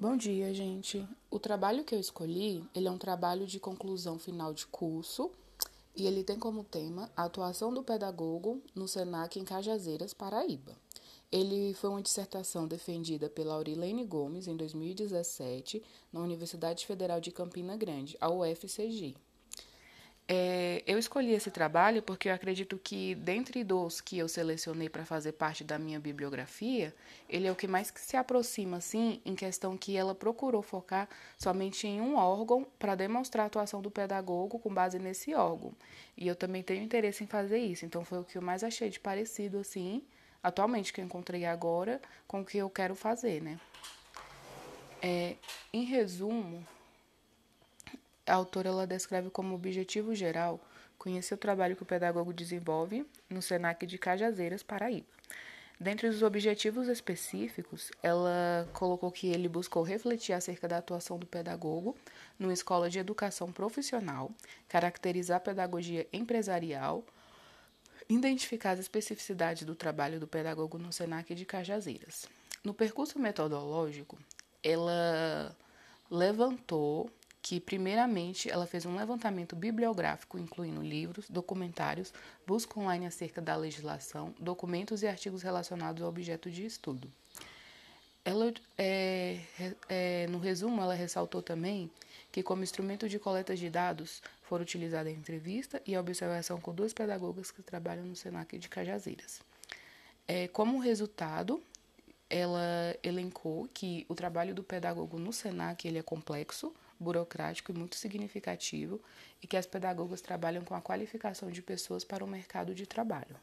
Bom dia, gente. O trabalho que eu escolhi, ele é um trabalho de conclusão final de curso e ele tem como tema a atuação do pedagogo no SENAC em Cajazeiras, Paraíba. Ele foi uma dissertação defendida pela Aurilene Gomes em 2017 na Universidade Federal de Campina Grande, a UFCG. É, eu escolhi esse trabalho porque eu acredito que, dentre dos que eu selecionei para fazer parte da minha bibliografia, ele é o que mais se aproxima, assim, em questão que ela procurou focar somente em um órgão para demonstrar a atuação do pedagogo com base nesse órgão. E eu também tenho interesse em fazer isso, então foi o que eu mais achei de parecido, assim, atualmente, que eu encontrei agora, com o que eu quero fazer, né? É, em resumo, a autora ela descreve como objetivo geral conhecer o trabalho que o pedagogo desenvolve no SENAC de Cajazeiras, Paraíba. Dentre os objetivos específicos, ela colocou que ele buscou refletir acerca da atuação do pedagogo numa escola de educação profissional, caracterizar a pedagogia empresarial, identificar as especificidades do trabalho do pedagogo no SENAC de Cajazeiras. No percurso metodológico, ela levantou que, primeiramente, ela fez um levantamento bibliográfico, incluindo livros, documentários, busca online acerca da legislação, documentos e artigos relacionados ao objeto de estudo. Ela, é, é, no resumo, ela ressaltou também que, como instrumento de coleta de dados, foram utilizadas a entrevista e a observação com duas pedagogas que trabalham no SENAC de Cajazeiras. É, como resultado, ela elencou que o trabalho do pedagogo no SENAC ele é complexo, burocrático e muito significativo e que as pedagogas trabalham com a qualificação de pessoas para o mercado de trabalho.